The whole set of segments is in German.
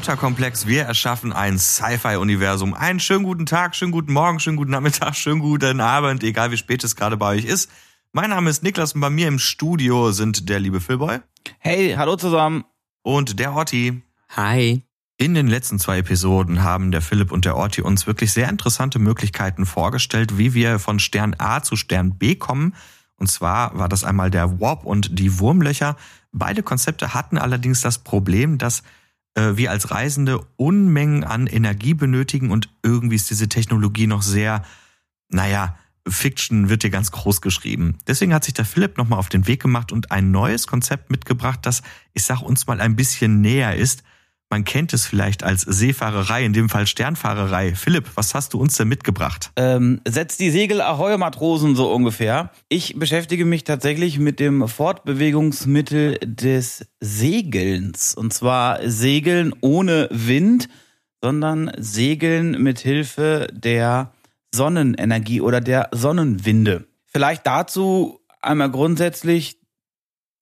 Götterkomplex. Wir erschaffen ein Sci-Fi-Universum. Einen schönen guten Tag, schönen guten Morgen, schönen guten Nachmittag, schönen guten Abend, egal wie spät es gerade bei euch ist. Mein Name ist Niklas und bei mir im Studio sind der liebe Philboy. Hey, hallo zusammen. Und der Orti. Hi. In den letzten zwei Episoden haben der Philipp und der Orti uns wirklich sehr interessante Möglichkeiten vorgestellt, wie wir von Stern A zu Stern B kommen. Und zwar war das einmal der Warp und die Wurmlöcher. Beide Konzepte hatten allerdings das Problem, dass äh, wir als Reisende Unmengen an Energie benötigen und irgendwie ist diese Technologie noch sehr, naja, Fiction wird hier ganz groß geschrieben. Deswegen hat sich der Philipp nochmal auf den Weg gemacht und ein neues Konzept mitgebracht, das, ich sag uns mal, ein bisschen näher ist. Man kennt es vielleicht als Seefahrerei, in dem Fall Sternfahrerei. Philipp, was hast du uns denn mitgebracht? Ähm, setzt die Segel Ahoi Matrosen so ungefähr. Ich beschäftige mich tatsächlich mit dem Fortbewegungsmittel des Segelns. Und zwar Segeln ohne Wind, sondern Segeln mit Hilfe der Sonnenenergie oder der Sonnenwinde. Vielleicht dazu einmal grundsätzlich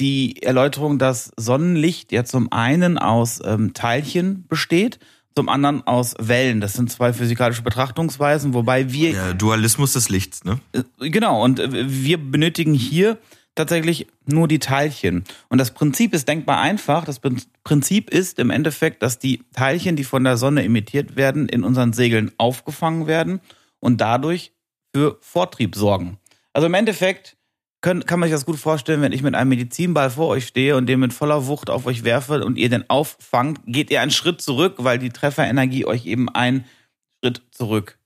die Erläuterung, dass Sonnenlicht ja zum einen aus ähm, Teilchen besteht, zum anderen aus Wellen. Das sind zwei physikalische Betrachtungsweisen, wobei wir. Der Dualismus des Lichts, ne? Äh, genau, und äh, wir benötigen hier tatsächlich nur die Teilchen. Und das Prinzip ist denkbar einfach. Das Prinzip ist im Endeffekt, dass die Teilchen, die von der Sonne emittiert werden, in unseren Segeln aufgefangen werden und dadurch für Vortrieb sorgen. Also im Endeffekt können, kann man sich das gut vorstellen, wenn ich mit einem Medizinball vor euch stehe und den mit voller Wucht auf euch werfe und ihr den auffangt, geht ihr einen Schritt zurück, weil die Trefferenergie euch eben einen Schritt zurück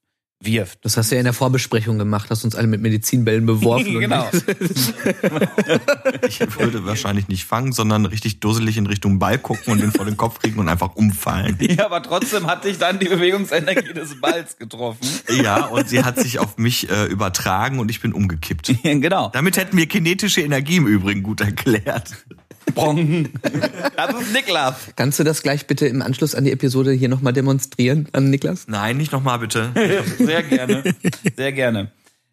wirft. Das hast du ja in der Vorbesprechung gemacht, hast uns alle mit Medizinbällen beworfen. genau. ich würde wahrscheinlich nicht fangen, sondern richtig dusselig in Richtung Ball gucken und den vor den Kopf kriegen und einfach umfallen. Ja, aber trotzdem hat dich dann die Bewegungsenergie des Balls getroffen. Ja, und sie hat sich auf mich äh, übertragen und ich bin umgekippt. genau. Damit hätten wir kinetische Energie im Übrigen gut erklärt. Bong. Das ist Niklas. Kannst du das gleich bitte im Anschluss an die Episode hier nochmal demonstrieren an Niklas? Nein, nicht nochmal bitte. Sehr gerne. Sehr gerne.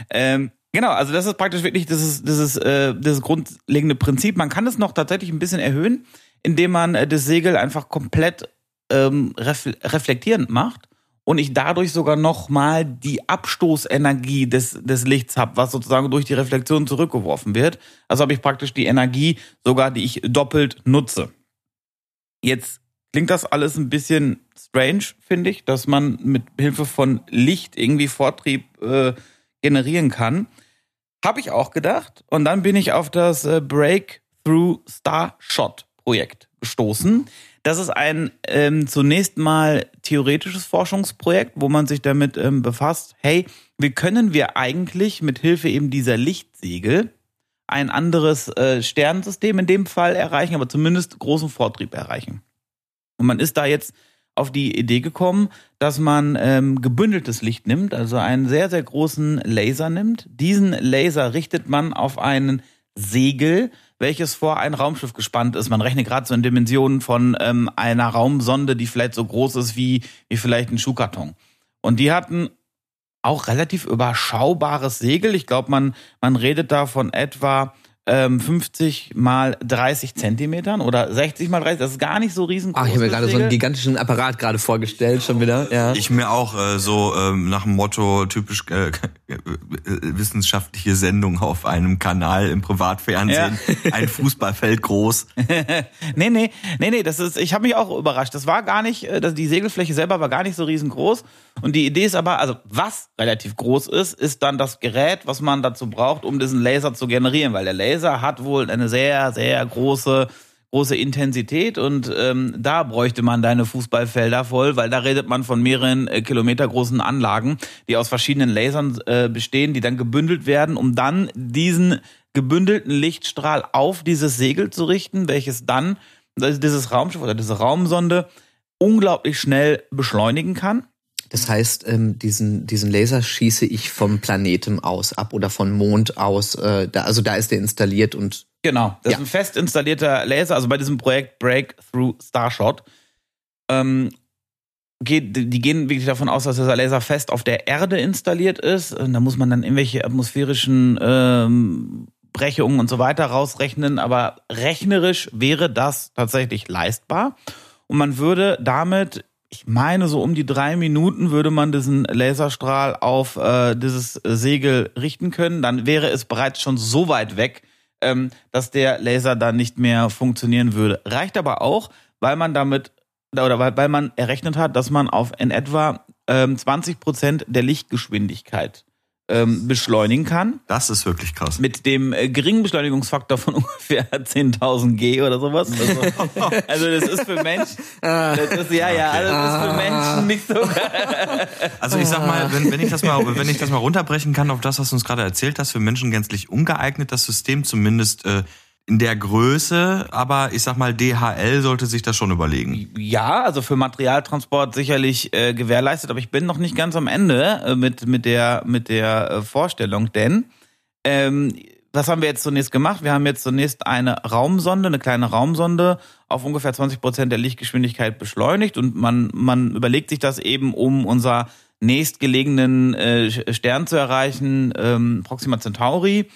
Ähm, genau, also das ist praktisch wirklich das das äh, das grundlegende Prinzip. Man kann es noch tatsächlich ein bisschen erhöhen, indem man äh, das Segel einfach komplett ähm, reflektierend macht und ich dadurch sogar nochmal die Abstoßenergie des, des Lichts habe, was sozusagen durch die Reflexion zurückgeworfen wird. Also habe ich praktisch die Energie sogar, die ich doppelt nutze. Jetzt klingt das alles ein bisschen strange, finde ich, dass man mit Hilfe von Licht irgendwie Vortrieb äh, generieren kann. Habe ich auch gedacht. Und dann bin ich auf das äh, Breakthrough Starshot Projekt gestoßen. Das ist ein ähm, zunächst mal theoretisches Forschungsprojekt, wo man sich damit ähm, befasst, hey, wie können wir eigentlich mit Hilfe eben dieser Lichtsegel ein anderes äh, Sternensystem in dem Fall erreichen, aber zumindest großen Vortrieb erreichen. Und man ist da jetzt auf die Idee gekommen, dass man ähm, gebündeltes Licht nimmt, also einen sehr, sehr großen Laser nimmt. Diesen Laser richtet man auf einen Segel, welches vor ein Raumschiff gespannt ist. Man rechnet gerade so in Dimensionen von ähm, einer Raumsonde, die vielleicht so groß ist wie, wie vielleicht ein Schuhkarton. Und die hatten auch relativ überschaubares Segel. Ich glaube, man, man redet da von etwa ähm, 50 mal 30 Zentimetern oder 60 mal 30, das ist gar nicht so riesengroß. Ach, ich habe mir gerade so einen gigantischen Apparat gerade vorgestellt, schon wieder. Ja. Ich mir auch äh, so ähm, nach dem Motto typisch äh, äh, wissenschaftliche Sendung auf einem Kanal im Privatfernsehen, ja. ein Fußballfeld groß. nee, nee, nee, nee, das ist, ich habe mich auch überrascht. Das war gar nicht, äh, die Segelfläche selber war gar nicht so riesengroß. Und die Idee ist aber, also was relativ groß ist, ist dann das Gerät, was man dazu braucht, um diesen Laser zu generieren, weil der Laser hat wohl eine sehr, sehr große große Intensität und ähm, da bräuchte man deine Fußballfelder voll, weil da redet man von mehreren äh, Kilometer großen Anlagen, die aus verschiedenen Lasern äh, bestehen, die dann gebündelt werden, um dann diesen gebündelten Lichtstrahl auf dieses Segel zu richten, welches dann dieses Raumschiff oder diese Raumsonde unglaublich schnell beschleunigen kann. Das heißt, ähm, diesen, diesen Laser schieße ich vom Planeten aus ab oder von Mond aus. Äh, da, also da ist der installiert und. Genau, das ja. ist ein fest installierter Laser, also bei diesem Projekt Breakthrough Starshot. Ähm, geht, die gehen wirklich davon aus, dass dieser Laser fest auf der Erde installiert ist. Und da muss man dann irgendwelche atmosphärischen ähm, Brechungen und so weiter rausrechnen, aber rechnerisch wäre das tatsächlich leistbar. und man würde damit ich meine, so um die drei Minuten würde man diesen Laserstrahl auf äh, dieses Segel richten können. Dann wäre es bereits schon so weit weg, ähm, dass der Laser dann nicht mehr funktionieren würde. Reicht aber auch, weil man damit oder weil, weil man errechnet hat, dass man auf in etwa ähm, 20 Prozent der Lichtgeschwindigkeit ähm, beschleunigen kann. Das ist wirklich krass. Mit dem äh, geringen Beschleunigungsfaktor von ungefähr 10.000 G oder sowas. Also, also das ist für Menschen, das ist, ja, ja, okay. das ist für Menschen nicht so geil. Also ich sag mal, wenn, wenn ich das mal, wenn ich das mal runterbrechen kann auf das, was du uns gerade erzählt hast, für Menschen gänzlich ungeeignet, das System zumindest äh, in der Größe, aber ich sag mal, DHL sollte sich das schon überlegen. Ja, also für Materialtransport sicherlich äh, gewährleistet, aber ich bin noch nicht ganz am Ende äh, mit, mit der, mit der äh, Vorstellung, denn ähm, was haben wir jetzt zunächst gemacht? Wir haben jetzt zunächst eine Raumsonde, eine kleine Raumsonde auf ungefähr 20 Prozent der Lichtgeschwindigkeit beschleunigt und man, man überlegt sich das eben, um unser nächstgelegenen äh, Stern zu erreichen, ähm, Proxima Centauri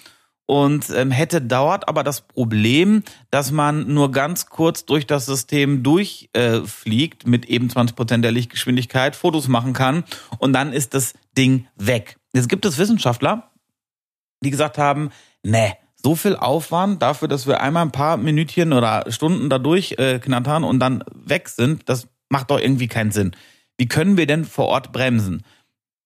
und ähm, hätte dauert aber das Problem, dass man nur ganz kurz durch das System durchfliegt äh, mit eben 20 Prozent der Lichtgeschwindigkeit, Fotos machen kann und dann ist das Ding weg. Jetzt gibt es Wissenschaftler, die gesagt haben, ne, so viel Aufwand dafür, dass wir einmal ein paar Minütchen oder Stunden da durchknattern äh, und dann weg sind, das macht doch irgendwie keinen Sinn. Wie können wir denn vor Ort bremsen?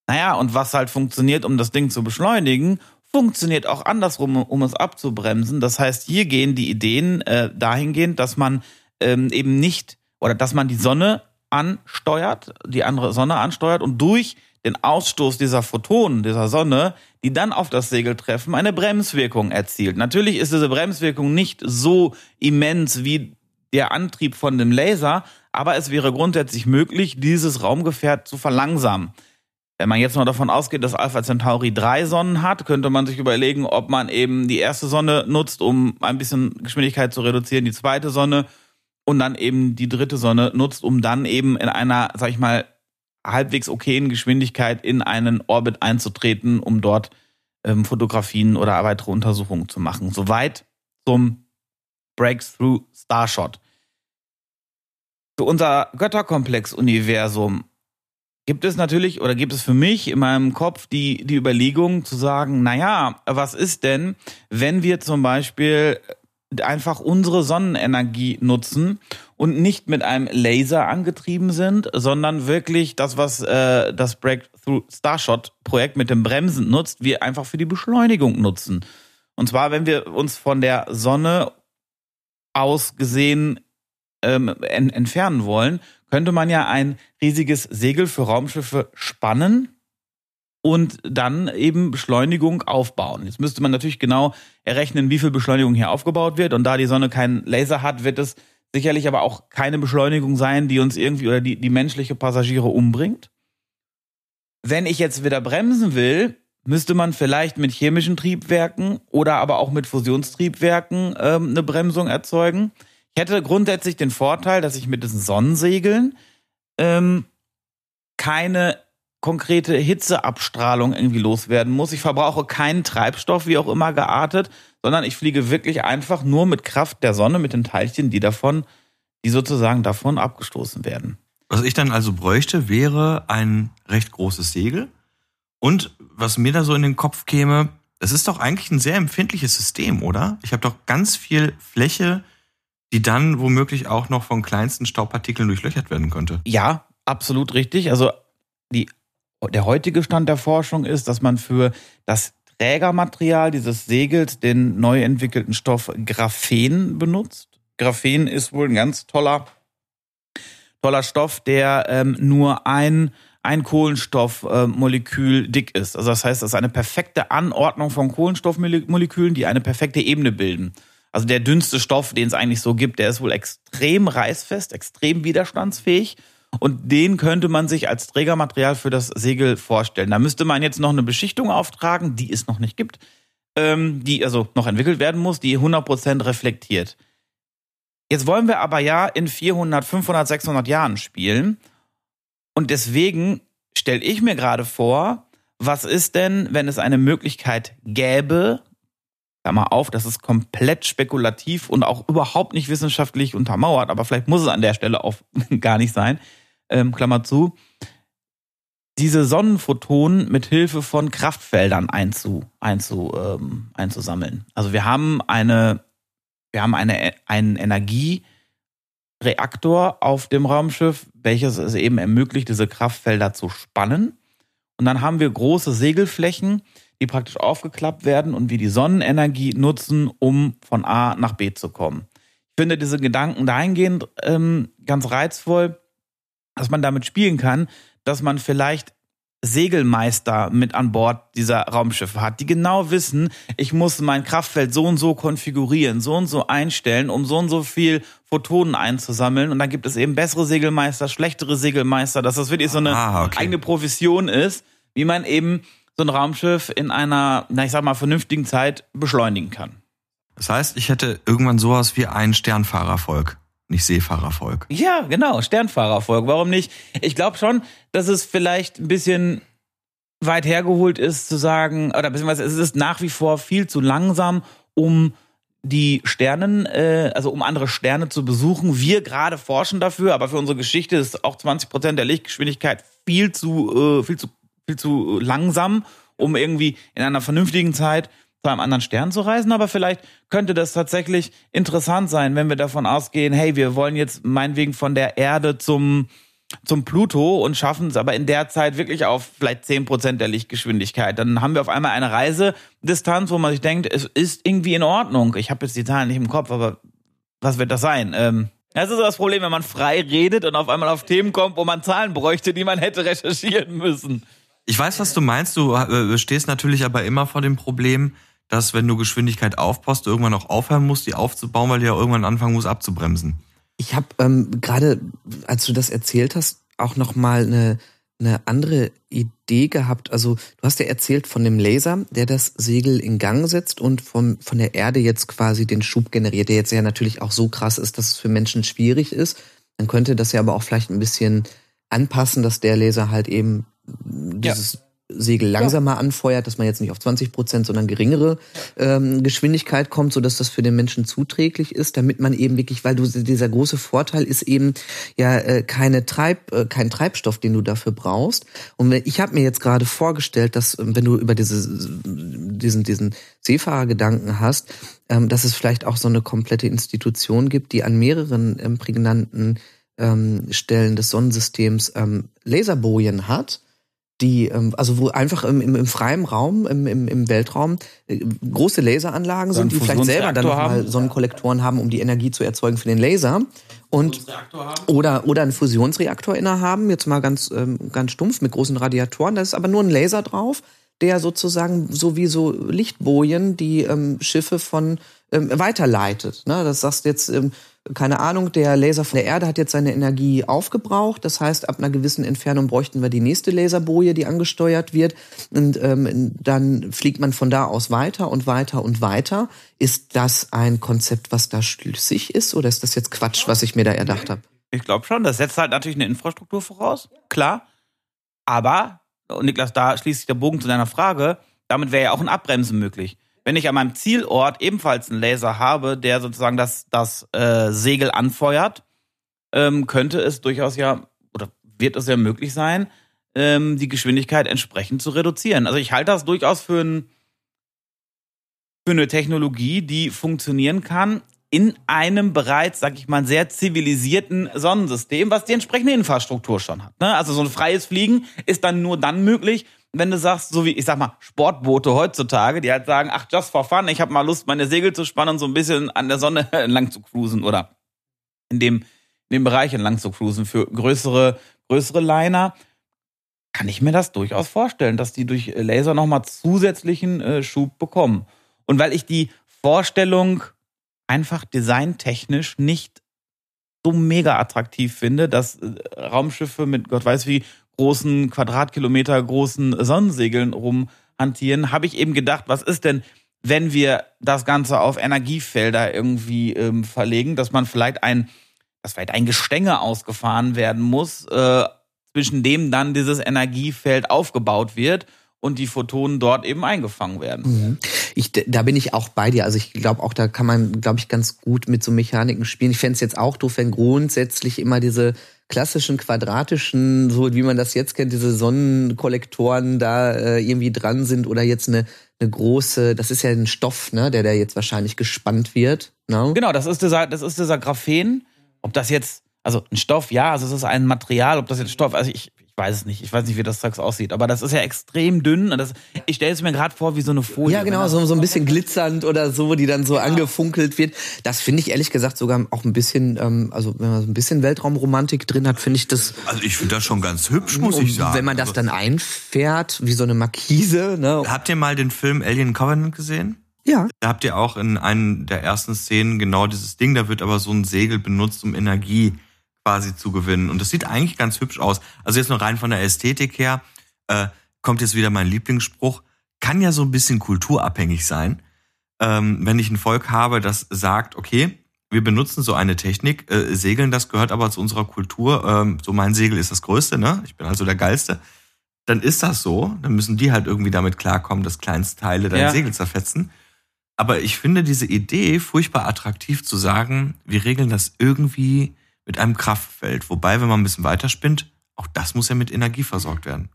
Naja, und was halt funktioniert, um das Ding zu beschleunigen, funktioniert auch andersrum, um es abzubremsen. Das heißt, hier gehen die Ideen äh, dahingehend, dass man ähm, eben nicht oder dass man die Sonne ansteuert, die andere Sonne ansteuert und durch den Ausstoß dieser Photonen, dieser Sonne, die dann auf das Segel treffen, eine Bremswirkung erzielt. Natürlich ist diese Bremswirkung nicht so immens wie der Antrieb von dem Laser, aber es wäre grundsätzlich möglich, dieses Raumgefährt zu verlangsamen. Wenn man jetzt mal davon ausgeht, dass Alpha Centauri drei Sonnen hat, könnte man sich überlegen, ob man eben die erste Sonne nutzt, um ein bisschen Geschwindigkeit zu reduzieren, die zweite Sonne und dann eben die dritte Sonne nutzt, um dann eben in einer, sag ich mal, halbwegs okayen Geschwindigkeit in einen Orbit einzutreten, um dort ähm, Fotografien oder weitere Untersuchungen zu machen. Soweit zum Breakthrough Starshot. Für unser Götterkomplex-Universum gibt es natürlich oder gibt es für mich in meinem Kopf die, die Überlegung zu sagen, naja, was ist denn, wenn wir zum Beispiel einfach unsere Sonnenenergie nutzen und nicht mit einem Laser angetrieben sind, sondern wirklich das, was äh, das Breakthrough Starshot Projekt mit dem Bremsen nutzt, wir einfach für die Beschleunigung nutzen. Und zwar, wenn wir uns von der Sonne aus gesehen ähm, en entfernen wollen, könnte man ja ein riesiges Segel für Raumschiffe spannen und dann eben Beschleunigung aufbauen. Jetzt müsste man natürlich genau errechnen, wie viel Beschleunigung hier aufgebaut wird. Und da die Sonne keinen Laser hat, wird es sicherlich aber auch keine Beschleunigung sein, die uns irgendwie oder die, die menschliche Passagiere umbringt. Wenn ich jetzt wieder bremsen will, müsste man vielleicht mit chemischen Triebwerken oder aber auch mit Fusionstriebwerken ähm, eine Bremsung erzeugen. Ich hätte grundsätzlich den Vorteil, dass ich mit diesen Sonnensegeln ähm, keine konkrete Hitzeabstrahlung irgendwie loswerden muss. Ich verbrauche keinen Treibstoff, wie auch immer geartet, sondern ich fliege wirklich einfach nur mit Kraft der Sonne, mit den Teilchen, die davon, die sozusagen davon abgestoßen werden. Was ich dann also bräuchte, wäre ein recht großes Segel. Und was mir da so in den Kopf käme, es ist doch eigentlich ein sehr empfindliches System, oder? Ich habe doch ganz viel Fläche, die dann womöglich auch noch von kleinsten Staubpartikeln durchlöchert werden könnte. Ja, absolut richtig. Also die, der heutige Stand der Forschung ist, dass man für das Trägermaterial dieses Segels den neu entwickelten Stoff Graphen benutzt. Graphen ist wohl ein ganz toller, toller Stoff, der ähm, nur ein ein Kohlenstoffmolekül äh, dick ist. Also das heißt, das ist eine perfekte Anordnung von Kohlenstoffmolekülen, die eine perfekte Ebene bilden. Also der dünnste Stoff, den es eigentlich so gibt, der ist wohl extrem reißfest, extrem widerstandsfähig. Und den könnte man sich als Trägermaterial für das Segel vorstellen. Da müsste man jetzt noch eine Beschichtung auftragen, die es noch nicht gibt, ähm, die also noch entwickelt werden muss, die 100% reflektiert. Jetzt wollen wir aber ja in 400, 500, 600 Jahren spielen. Und deswegen stelle ich mir gerade vor, was ist denn, wenn es eine Möglichkeit gäbe, Klammer auf, das ist komplett spekulativ und auch überhaupt nicht wissenschaftlich untermauert, aber vielleicht muss es an der Stelle auch gar nicht sein, ähm, Klammer zu, diese Sonnenphotonen mit Hilfe von Kraftfeldern einzu, einzu, ähm, einzusammeln. Also wir haben eine, wir haben eine, einen Energiereaktor auf dem Raumschiff, welches es eben ermöglicht, diese Kraftfelder zu spannen. Und dann haben wir große Segelflächen, die praktisch aufgeklappt werden und wir die Sonnenenergie nutzen, um von A nach B zu kommen. Ich finde diese Gedanken dahingehend ähm, ganz reizvoll, dass man damit spielen kann, dass man vielleicht Segelmeister mit an Bord dieser Raumschiffe hat, die genau wissen, ich muss mein Kraftfeld so und so konfigurieren, so und so einstellen, um so und so viel Photonen einzusammeln. Und dann gibt es eben bessere Segelmeister, schlechtere Segelmeister, dass das wirklich so eine ah, okay. eigene Profession ist, wie man eben so ein Raumschiff in einer, na ich sag mal, vernünftigen Zeit beschleunigen kann. Das heißt, ich hätte irgendwann sowas wie ein Sternfahrervolk nicht Seefahrervolk. Ja, genau, Sternfahrervolk. Warum nicht? Ich glaube schon, dass es vielleicht ein bisschen weit hergeholt ist zu sagen, oder beziehungsweise es ist nach wie vor viel zu langsam, um die Sternen, äh, also um andere Sterne zu besuchen. Wir gerade forschen dafür, aber für unsere Geschichte ist auch 20 Prozent der Lichtgeschwindigkeit viel zu, äh, viel zu, viel zu langsam, um irgendwie in einer vernünftigen Zeit zu einem anderen Stern zu reisen, aber vielleicht könnte das tatsächlich interessant sein, wenn wir davon ausgehen, hey, wir wollen jetzt meinetwegen von der Erde zum zum Pluto und schaffen es aber in der Zeit wirklich auf vielleicht zehn Prozent der Lichtgeschwindigkeit. Dann haben wir auf einmal eine Reisedistanz, wo man sich denkt, es ist irgendwie in Ordnung. Ich habe jetzt die Zahlen nicht im Kopf, aber was wird das sein? Ähm, das ist das Problem, wenn man frei redet und auf einmal auf Themen kommt, wo man Zahlen bräuchte, die man hätte recherchieren müssen. Ich weiß, was du meinst. Du äh, stehst natürlich aber immer vor dem Problem, dass wenn du Geschwindigkeit aufbaust, du irgendwann auch aufhören musst, die aufzubauen, weil du ja irgendwann anfangen musst abzubremsen. Ich habe ähm, gerade, als du das erzählt hast, auch noch mal eine, eine andere Idee gehabt. Also du hast ja erzählt von dem Laser, der das Segel in Gang setzt und vom, von der Erde jetzt quasi den Schub generiert, der jetzt ja natürlich auch so krass ist, dass es für Menschen schwierig ist. Man könnte das ja aber auch vielleicht ein bisschen anpassen, dass der Laser halt eben dieses ja. Segel langsamer ja. anfeuert, dass man jetzt nicht auf 20 Prozent, sondern geringere ähm, Geschwindigkeit kommt, so dass das für den Menschen zuträglich ist, damit man eben wirklich, weil du dieser große Vorteil ist eben ja äh, keine Treib, äh, kein Treibstoff, den du dafür brauchst. Und ich habe mir jetzt gerade vorgestellt, dass ähm, wenn du über diese diesen diesen Seefahrergedanken hast, ähm, dass es vielleicht auch so eine komplette Institution gibt, die an mehreren ähm, prägnanten ähm, Stellen des Sonnensystems ähm, Laserbojen hat die, ähm, also wo einfach im, im, im freien Raum, im, im, im Weltraum äh, große Laseranlagen sind, die vielleicht selber dann nochmal Sonnenkollektoren haben, um die Energie zu erzeugen für den Laser. Und oder oder einen Fusionsreaktor innehaben, jetzt mal ganz ähm, ganz stumpf mit großen Radiatoren. Da ist aber nur ein Laser drauf, der sozusagen so wie so Lichtbojen die ähm, Schiffe von ähm, weiterleitet. Ne? Das sagst jetzt ähm, keine Ahnung, der Laser von der Erde hat jetzt seine Energie aufgebraucht. Das heißt, ab einer gewissen Entfernung bräuchten wir die nächste Laserboje, die angesteuert wird. Und ähm, dann fliegt man von da aus weiter und weiter und weiter. Ist das ein Konzept, was da schlüssig ist, oder ist das jetzt Quatsch, was ich mir da erdacht habe? Ich glaube schon. Das setzt halt natürlich eine Infrastruktur voraus, klar. Aber, und Niklas, da schließt sich der Bogen zu deiner Frage, damit wäre ja auch ein Abbremsen möglich wenn ich an meinem Zielort ebenfalls einen Laser habe, der sozusagen das, das äh, Segel anfeuert, ähm, könnte es durchaus ja, oder wird es ja möglich sein, ähm, die Geschwindigkeit entsprechend zu reduzieren. Also ich halte das durchaus für, ein, für eine Technologie, die funktionieren kann in einem bereits, sag ich mal, sehr zivilisierten Sonnensystem, was die entsprechende Infrastruktur schon hat. Ne? Also so ein freies Fliegen ist dann nur dann möglich, wenn du sagst, so wie, ich sag mal, Sportboote heutzutage, die halt sagen, ach, just for fun, ich habe mal Lust, meine Segel zu spannen und so ein bisschen an der Sonne entlang zu cruisen oder in dem, in dem Bereich entlang zu cruisen. Für größere, größere Liner kann ich mir das durchaus vorstellen, dass die durch Laser nochmal zusätzlichen äh, Schub bekommen. Und weil ich die Vorstellung einfach designtechnisch nicht so mega attraktiv finde, dass äh, Raumschiffe mit Gott weiß wie großen Quadratkilometer großen Sonnensegeln rumhantieren, habe ich eben gedacht, was ist denn, wenn wir das Ganze auf Energiefelder irgendwie ähm, verlegen, dass man vielleicht ein, dass vielleicht ein Gestänge ausgefahren werden muss, äh, zwischen dem dann dieses Energiefeld aufgebaut wird und die Photonen dort eben eingefangen werden. Mhm. Ich, da bin ich auch bei dir. Also ich glaube auch, da kann man, glaube ich, ganz gut mit so Mechaniken spielen. Ich fände es jetzt auch doof, wenn grundsätzlich immer diese klassischen quadratischen, so wie man das jetzt kennt, diese Sonnenkollektoren da äh, irgendwie dran sind oder jetzt eine, eine große, das ist ja ein Stoff, ne, der da jetzt wahrscheinlich gespannt wird. Ne? Genau, das ist dieser, das ist dieser Graphen. Ob das jetzt, also ein Stoff, ja, also es ist ein Material, ob das jetzt Stoff, also ich, weiß es nicht. Ich weiß nicht, wie das Zeugs aussieht. Aber das ist ja extrem dünn. Und das, ich stelle es mir gerade vor wie so eine Folie. Ja, genau, so, so ein bisschen glitzernd oder so, die dann so ja. angefunkelt wird. Das finde ich ehrlich gesagt sogar auch ein bisschen, ähm, also wenn man so ein bisschen Weltraumromantik drin hat, finde ich das. Also ich finde das schon ganz hübsch, muss ich sagen. Wenn man das also dann einfährt, wie so eine Markise. Ne? Habt ihr mal den Film Alien Covenant gesehen? Ja. Da habt ihr auch in einem der ersten Szenen genau dieses Ding, da wird aber so ein Segel benutzt, um Energie quasi zu gewinnen. Und das sieht eigentlich ganz hübsch aus. Also jetzt nur rein von der Ästhetik her, äh, kommt jetzt wieder mein Lieblingsspruch, kann ja so ein bisschen kulturabhängig sein. Ähm, wenn ich ein Volk habe, das sagt, okay, wir benutzen so eine Technik, äh, Segeln, das gehört aber zu unserer Kultur, ähm, so mein Segel ist das Größte, ne? Ich bin also der Geilste. Dann ist das so, dann müssen die halt irgendwie damit klarkommen, dass kleinste Teile dein ja. Segel zerfetzen. Aber ich finde diese Idee furchtbar attraktiv zu sagen, wir regeln das irgendwie mit einem Kraftfeld. Wobei, wenn man ein bisschen weiterspinnt, auch das muss ja mit Energie versorgt werden.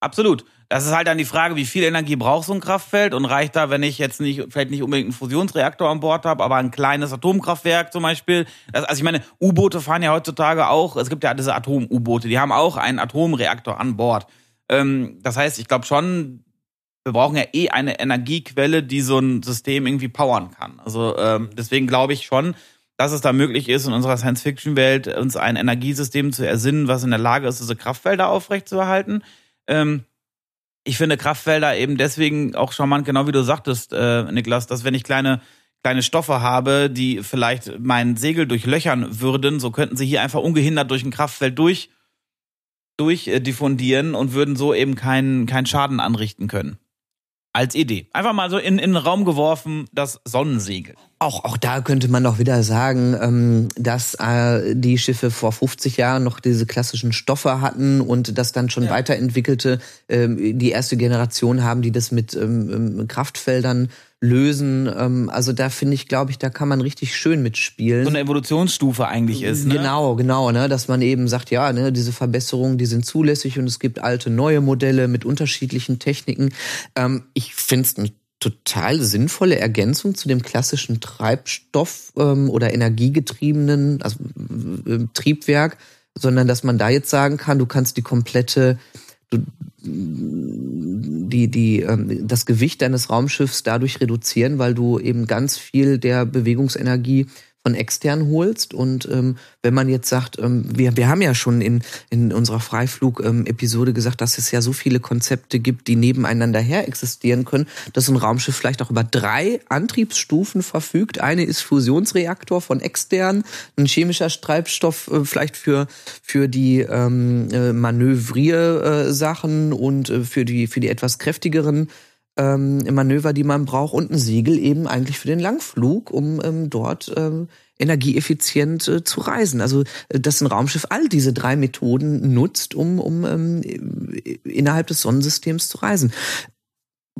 Absolut. Das ist halt dann die Frage, wie viel Energie braucht so ein Kraftfeld und reicht da, wenn ich jetzt nicht, vielleicht nicht unbedingt einen Fusionsreaktor an Bord habe, aber ein kleines Atomkraftwerk zum Beispiel. Das, also ich meine, U-Boote fahren ja heutzutage auch, es gibt ja diese Atom-U-Boote, die haben auch einen Atomreaktor an Bord. Ähm, das heißt, ich glaube schon, wir brauchen ja eh eine Energiequelle, die so ein System irgendwie powern kann. Also ähm, deswegen glaube ich schon, dass es da möglich ist, in unserer Science-Fiction-Welt uns ein Energiesystem zu ersinnen, was in der Lage ist, diese Kraftfelder aufrechtzuerhalten. Ähm, ich finde Kraftfelder eben deswegen auch charmant, genau wie du sagtest, äh, Niklas, dass wenn ich kleine kleine Stoffe habe, die vielleicht mein Segel durchlöchern würden, so könnten sie hier einfach ungehindert durch ein Kraftfeld durch durch äh, und würden so eben keinen keinen Schaden anrichten können als Idee. Einfach mal so in, in den Raum geworfen, das Sonnensegel. Auch, auch da könnte man doch wieder sagen, ähm, dass äh, die Schiffe vor 50 Jahren noch diese klassischen Stoffe hatten und das dann schon ja. weiterentwickelte, ähm, die erste Generation haben, die das mit ähm, Kraftfeldern lösen. Ähm, also da finde ich, glaube ich, da kann man richtig schön mitspielen. So eine Evolutionsstufe eigentlich ist. Ne? Genau, genau, ne? dass man eben sagt, ja, ne, diese Verbesserungen, die sind zulässig und es gibt alte, neue Modelle mit unterschiedlichen Techniken. Ähm, ich finde es eine total sinnvolle Ergänzung zu dem klassischen Treibstoff ähm, oder energiegetriebenen also, äh, Triebwerk, sondern dass man da jetzt sagen kann, du kannst die komplette du, die, die, ähm, das Gewicht deines Raumschiffs dadurch reduzieren, weil du eben ganz viel der Bewegungsenergie von extern holst. Und ähm, wenn man jetzt sagt, ähm, wir, wir haben ja schon in, in unserer Freiflug-Episode gesagt, dass es ja so viele Konzepte gibt, die nebeneinander her existieren können, dass ein Raumschiff vielleicht auch über drei Antriebsstufen verfügt. Eine ist Fusionsreaktor von extern, ein chemischer Treibstoff äh, vielleicht für, für die ähm, äh, Manövriersachen und äh, für, die, für die etwas kräftigeren ähm, Manöver, die man braucht und ein Siegel eben eigentlich für den Langflug, um ähm, dort ähm, energieeffizient äh, zu reisen. Also äh, dass ein Raumschiff all diese drei Methoden nutzt, um, um ähm, innerhalb des Sonnensystems zu reisen.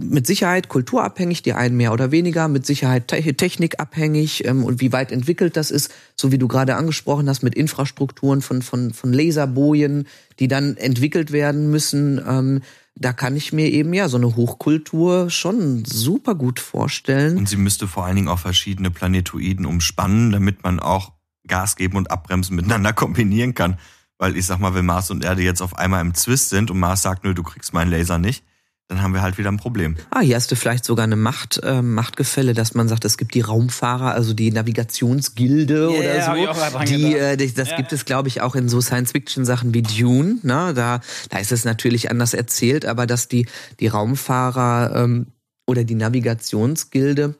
Mit Sicherheit kulturabhängig, die einen mehr oder weniger, mit Sicherheit te technikabhängig ähm, und wie weit entwickelt das ist, so wie du gerade angesprochen hast, mit Infrastrukturen von, von, von Laserbojen, die dann entwickelt werden müssen. Ähm, da kann ich mir eben ja so eine Hochkultur schon super gut vorstellen. Und sie müsste vor allen Dingen auch verschiedene Planetoiden umspannen, damit man auch Gas geben und abbremsen miteinander kombinieren kann. Weil ich sag mal, wenn Mars und Erde jetzt auf einmal im Zwist sind und Mars sagt, nö, du kriegst meinen Laser nicht, dann haben wir halt wieder ein Problem. Ah, hier hast du vielleicht sogar eine Macht, äh, Machtgefälle, dass man sagt, es gibt die Raumfahrer, also die Navigationsgilde yeah, oder so. Die, äh, das ja. gibt es, glaube ich, auch in so Science-Fiction-Sachen wie Dune. Ne? Da, da ist es natürlich anders erzählt, aber dass die, die Raumfahrer ähm, oder die Navigationsgilde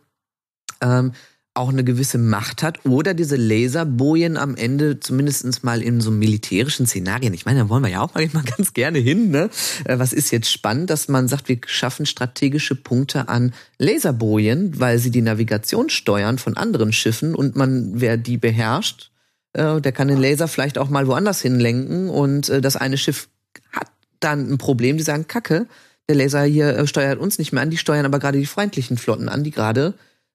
ähm, auch eine gewisse Macht hat oder diese Laserbojen am Ende zumindest mal in so militärischen Szenarien. Ich meine, da wollen wir ja auch mal ganz gerne hin. Ne? Äh, was ist jetzt spannend, dass man sagt, wir schaffen strategische Punkte an Laserbojen, weil sie die Navigation steuern von anderen Schiffen und man, wer die beherrscht, äh, der kann den Laser vielleicht auch mal woanders hinlenken und äh, das eine Schiff hat dann ein Problem, die sagen, Kacke, der Laser hier steuert uns nicht mehr an, die steuern aber gerade die feindlichen Flotten an, die gerade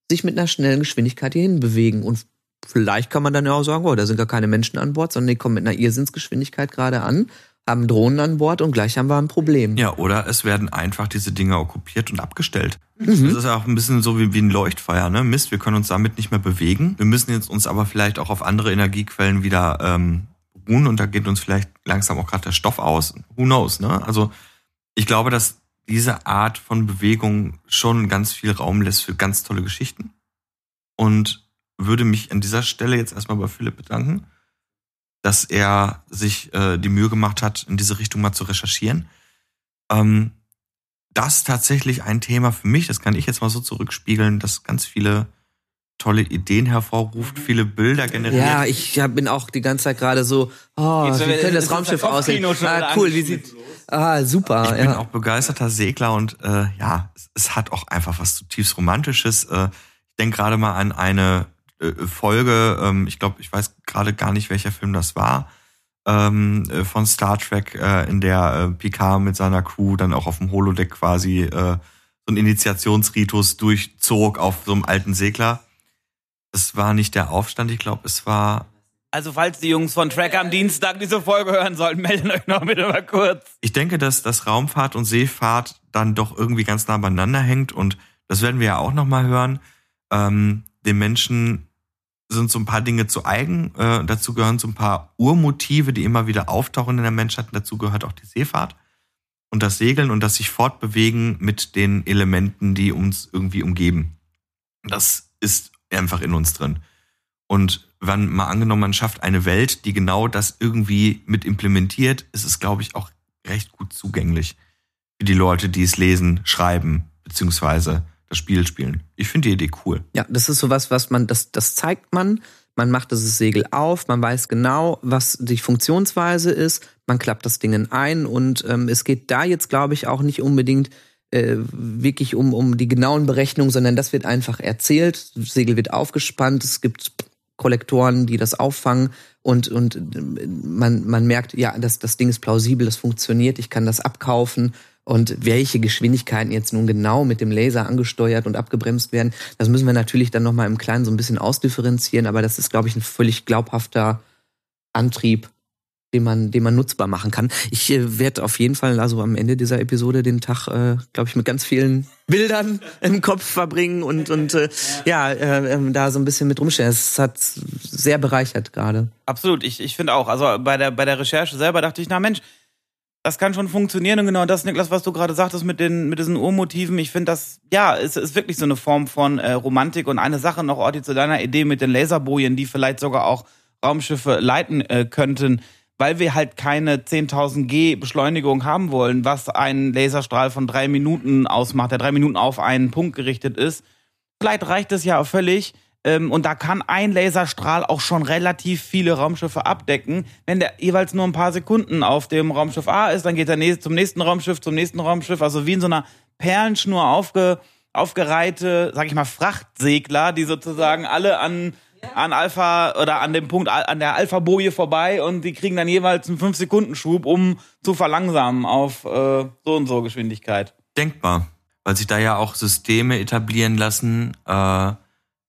sich mit einer schnellen Geschwindigkeit hierhin bewegen. Und vielleicht kann man dann ja auch sagen, oh, da sind gar keine Menschen an Bord, sondern die kommen mit einer Irrsinnsgeschwindigkeit gerade an, haben Drohnen an Bord und gleich haben wir ein Problem. Ja, oder es werden einfach diese Dinge okkupiert und abgestellt. Mhm. Das ist auch ein bisschen so wie, wie ein Leuchtfeuer, ne? Mist, wir können uns damit nicht mehr bewegen. Wir müssen jetzt uns aber vielleicht auch auf andere Energiequellen wieder ähm, ruhen und da geht uns vielleicht langsam auch gerade der Stoff aus. Who knows, ne? Also ich glaube, dass diese Art von Bewegung schon ganz viel Raum lässt für ganz tolle Geschichten. Und würde mich an dieser Stelle jetzt erstmal bei Philipp bedanken, dass er sich äh, die Mühe gemacht hat, in diese Richtung mal zu recherchieren. Ähm, das tatsächlich ein Thema für mich, das kann ich jetzt mal so zurückspiegeln, dass ganz viele tolle Ideen hervorruft, viele Bilder generiert. Ja, ich bin auch die ganze Zeit gerade so, oh, wie könnte das Raumschiff aussehen? Ah, cool, wie sieht, ah, super. Ich ja. bin auch begeisterter Segler und äh, ja, es, es, hat auch einfach was zutiefst Romantisches. Äh, ich denke gerade mal an eine äh, Folge, ähm, ich glaube, ich weiß gerade gar nicht, welcher Film das war, ähm, äh, von Star Trek, äh, in der äh, Picard mit seiner Crew dann auch auf dem Holodeck quasi äh, so ein Initiationsritus durchzog auf so einem alten Segler. Es war nicht der Aufstand, ich glaube, es war. Also falls die Jungs von Track am Dienstag diese Folge hören sollten, melden euch noch bitte mal kurz. Ich denke, dass das Raumfahrt und Seefahrt dann doch irgendwie ganz nah beieinander hängt und das werden wir ja auch noch mal hören. Ähm, den Menschen sind so ein paar Dinge zu eigen. Äh, dazu gehören so ein paar Urmotive, die immer wieder auftauchen in der Menschheit. Dazu gehört auch die Seefahrt und das Segeln und das sich fortbewegen mit den Elementen, die uns irgendwie umgeben. Das ist einfach in uns drin. Und wenn mal angenommen, man schafft eine Welt, die genau das irgendwie mit implementiert, ist es, glaube ich, auch recht gut zugänglich für die Leute, die es lesen, schreiben, beziehungsweise das Spiel spielen. Ich finde die Idee cool. Ja, das ist sowas, was man, das, das zeigt man. Man macht das Segel auf, man weiß genau, was die Funktionsweise ist, man klappt das Ding ein und ähm, es geht da jetzt, glaube ich, auch nicht unbedingt äh, wirklich um, um die genauen Berechnungen, sondern das wird einfach erzählt. Das Segel wird aufgespannt, es gibt Kollektoren, die das auffangen und, und man, man merkt, ja, das, das Ding ist plausibel, das funktioniert, ich kann das abkaufen. Und welche Geschwindigkeiten jetzt nun genau mit dem Laser angesteuert und abgebremst werden, das müssen wir natürlich dann nochmal im Kleinen so ein bisschen ausdifferenzieren, aber das ist, glaube ich, ein völlig glaubhafter Antrieb, den man, den man nutzbar machen kann. Ich äh, werde auf jeden Fall also am Ende dieser Episode den Tag, äh, glaube ich, mit ganz vielen Bildern im Kopf verbringen und und äh, ja, äh, äh, da so ein bisschen mit rumstellen. Es hat sehr bereichert gerade. Absolut, ich ich finde auch. Also bei der bei der Recherche selber dachte ich, na Mensch, das kann schon funktionieren und genau das, Niklas, was du gerade sagtest mit den mit diesen Urmotiven. Ich finde das, ja, es ist wirklich so eine Form von äh, Romantik und eine Sache noch, Orti, zu deiner Idee mit den Laserbojen, die vielleicht sogar auch Raumschiffe leiten äh, könnten weil wir halt keine 10.000 G Beschleunigung haben wollen, was ein Laserstrahl von drei Minuten ausmacht, der drei Minuten auf einen Punkt gerichtet ist. Vielleicht reicht es ja völlig. Ähm, und da kann ein Laserstrahl auch schon relativ viele Raumschiffe abdecken. Wenn der jeweils nur ein paar Sekunden auf dem Raumschiff A ist, dann geht er zum nächsten Raumschiff, zum nächsten Raumschiff. Also wie in so einer Perlenschnur aufge, aufgereihte, sag ich mal, Frachtsegler, die sozusagen alle an an Alpha oder an dem Punkt an der Alpha-Boje vorbei und die kriegen dann jeweils einen 5-Sekunden-Schub, um zu verlangsamen auf äh, so und so Geschwindigkeit. Denkbar, weil sich da ja auch Systeme etablieren lassen, äh,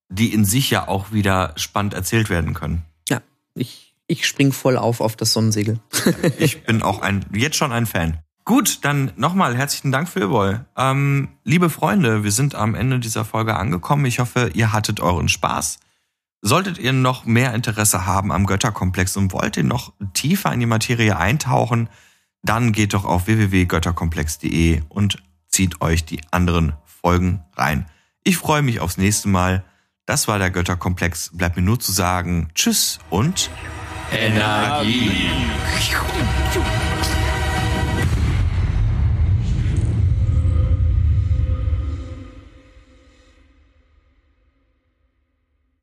die in sich ja auch wieder spannend erzählt werden können. Ja, ich, ich spring voll auf auf das Sonnensegel. ich bin auch ein, jetzt schon ein Fan. Gut, dann nochmal herzlichen Dank für Boy. Ähm, liebe Freunde, wir sind am Ende dieser Folge angekommen. Ich hoffe, ihr hattet euren Spaß. Solltet ihr noch mehr Interesse haben am Götterkomplex und wollt ihr noch tiefer in die Materie eintauchen, dann geht doch auf www.götterkomplex.de und zieht euch die anderen Folgen rein. Ich freue mich aufs nächste Mal. Das war der Götterkomplex. Bleibt mir nur zu sagen Tschüss und Energie. Energie.